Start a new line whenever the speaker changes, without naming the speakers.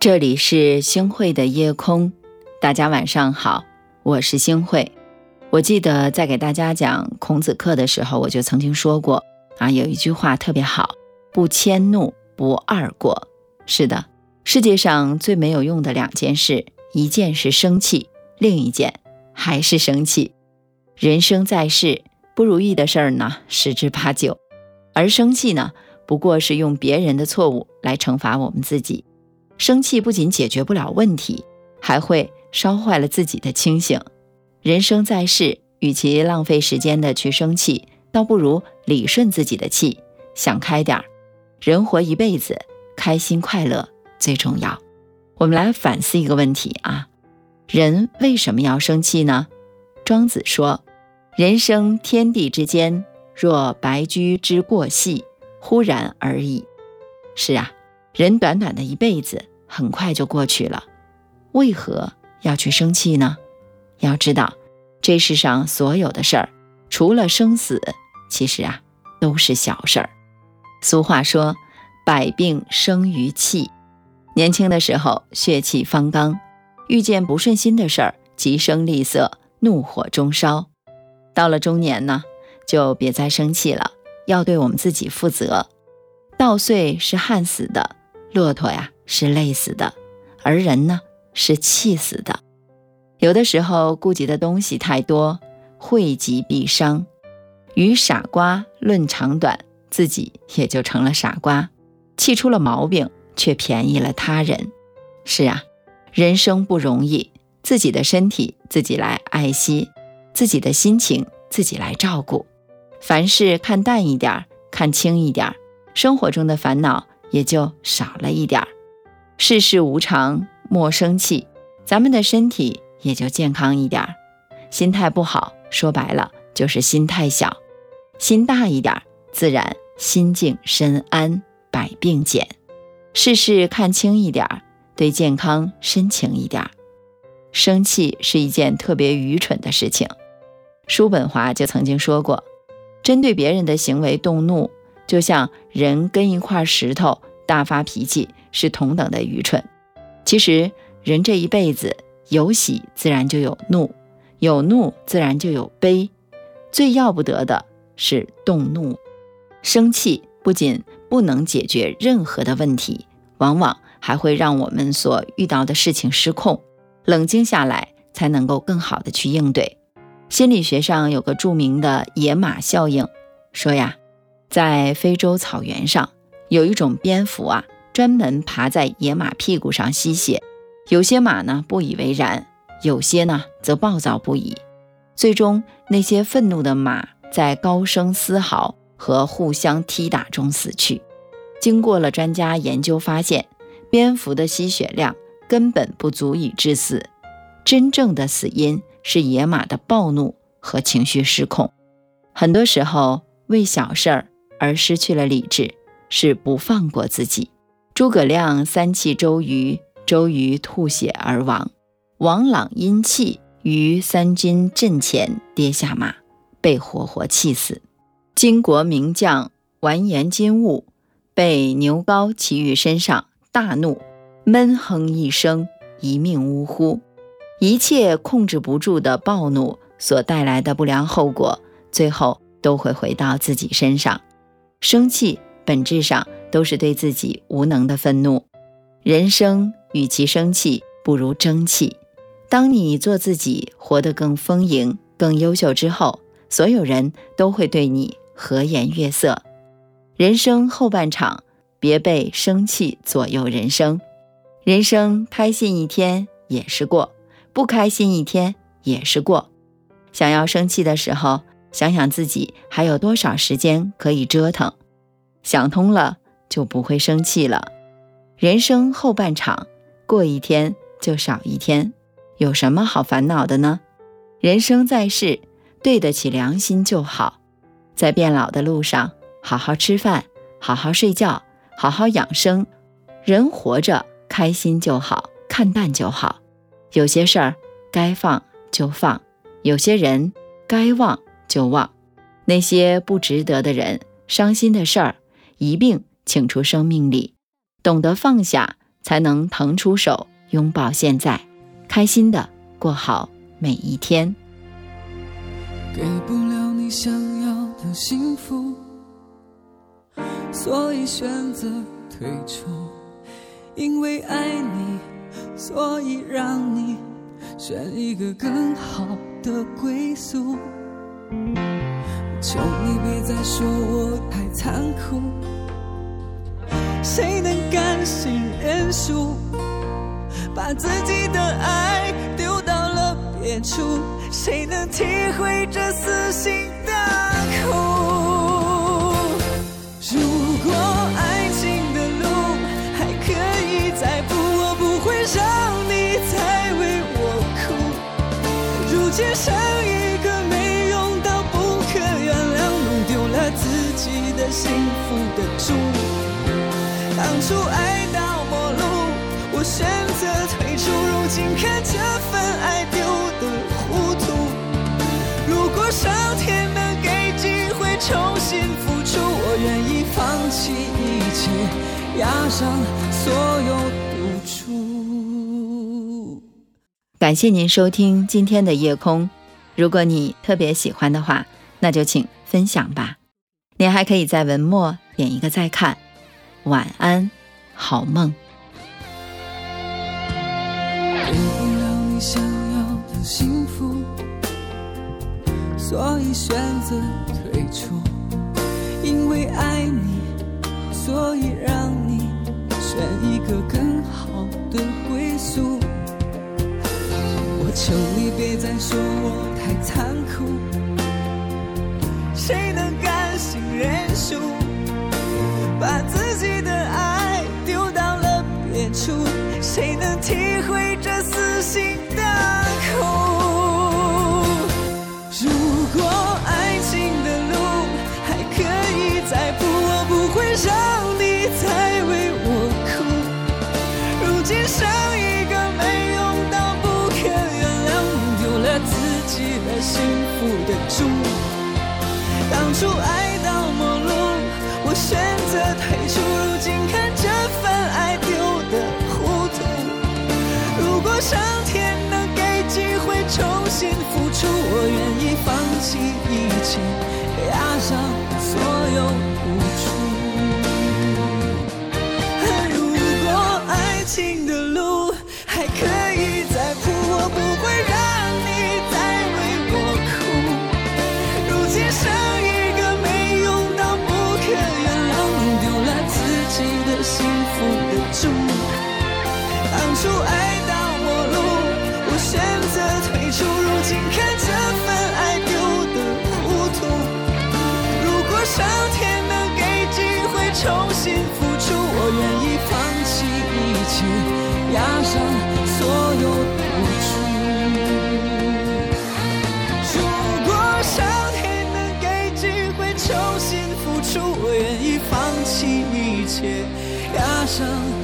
这里是星汇的夜空，大家晚上好，我是星汇。我记得在给大家讲孔子课的时候，我就曾经说过啊，有一句话特别好：不迁怒，不贰过。是的，世界上最没有用的两件事，一件是生气，另一件还是生气。人生在世，不如意的事儿呢十之八九，而生气呢，不过是用别人的错误来惩罚我们自己。生气不仅解决不了问题，还会烧坏了自己的清醒。人生在世，与其浪费时间的去生气，倒不如理顺自己的气，想开点儿。人活一辈子，开心快乐最重要。我们来反思一个问题啊：人为什么要生气呢？庄子说：“人生天地之间，若白驹之过隙，忽然而已。”是啊，人短短的一辈子。很快就过去了，为何要去生气呢？要知道，这世上所有的事儿，除了生死，其实啊都是小事儿。俗话说：“百病生于气。”年轻的时候血气方刚，遇见不顺心的事儿，急声厉色，怒火中烧。到了中年呢，就别再生气了，要对我们自己负责。稻穗是旱死的，骆驼呀。是累死的，而人呢是气死的。有的时候顾及的东西太多，惠及必伤。与傻瓜论长短，自己也就成了傻瓜，气出了毛病，却便宜了他人。是啊，人生不容易，自己的身体自己来爱惜，自己的心情自己来照顾。凡事看淡一点，看轻一点，生活中的烦恼也就少了一点儿。世事无常，莫生气，咱们的身体也就健康一点儿。心态不好，说白了就是心太小。心大一点，自然心静身安，百病减。事事看清一点，对健康深情一点。生气是一件特别愚蠢的事情。叔本华就曾经说过，针对别人的行为动怒，就像人跟一块石头大发脾气。是同等的愚蠢。其实，人这一辈子有喜自然就有怒，有怒自然就有悲。最要不得的是动怒，生气不仅不能解决任何的问题，往往还会让我们所遇到的事情失控。冷静下来，才能够更好的去应对。心理学上有个著名的野马效应，说呀，在非洲草原上有一种蝙蝠啊。专门爬在野马屁股上吸血，有些马呢不以为然，有些呢则暴躁不已。最终，那些愤怒的马在高声嘶嚎和互相踢打中死去。经过了专家研究发现，蝙蝠的吸血量根本不足以致死，真正的死因是野马的暴怒和情绪失控。很多时候，为小事儿而失去了理智，是不放过自己。诸葛亮三气周瑜，周瑜吐血而亡；王朗因气于三军阵前跌下马，被活活气死。金国名将完颜金兀被牛皋骑于身上，大怒，闷哼一声，一命呜呼。一切控制不住的暴怒所带来的不良后果，最后都会回到自己身上。生气本质上。都是对自己无能的愤怒。人生与其生气，不如争气。当你做自己，活得更丰盈、更优秀之后，所有人都会对你和颜悦色。人生后半场，别被生气左右人生。人生开心一天也是过，不开心一天也是过。想要生气的时候，想想自己还有多少时间可以折腾。想通了。就不会生气了。人生后半场，过一天就少一天，有什么好烦恼的呢？人生在世，对得起良心就好。在变老的路上，好好吃饭，好好睡觉，好好养生。人活着，开心就好，看淡就好。有些事儿该放就放，有些人该忘就忘。那些不值得的人，伤心的事儿，一并。请出生命里，懂得放下，才能腾出手拥抱现在，开心的过好每一天。
给不了你想要的幸福，所以选择退出。因为爱你，所以让你选一个更好的归宿。求你别再说我太残酷，谁能甘心认输，把自己的爱丢到了别处？谁能体会这撕心的苦？如果爱情的路还可以再铺，我不会让你再为我哭。如今当初爱到末路，我选择退出。如今看这份爱丢的糊涂。如果上天能给机会重新付出，我愿意放弃一切，押上所有赌注。
感谢您收听今天的夜空。如果你特别喜欢的话，那就请分享吧。您还可以在文末点一个再看，晚安，好梦。
给不了你想要的幸福，所以选择退出。因为爱你，所以让你选一个更好的归宿。我求你别再说我太残酷，谁能甘心？认输，把自体会这撕心的苦？如果爱情的路还可以再铺，我不会让你再为我哭。如今剩一个没用到不可原谅，丢了自己的幸福的猪，当初爱到陌路。我选择退出，一切，押上所有切，押上所有赌注。如果上天能给机会重新付出，我愿意放弃一切，押上。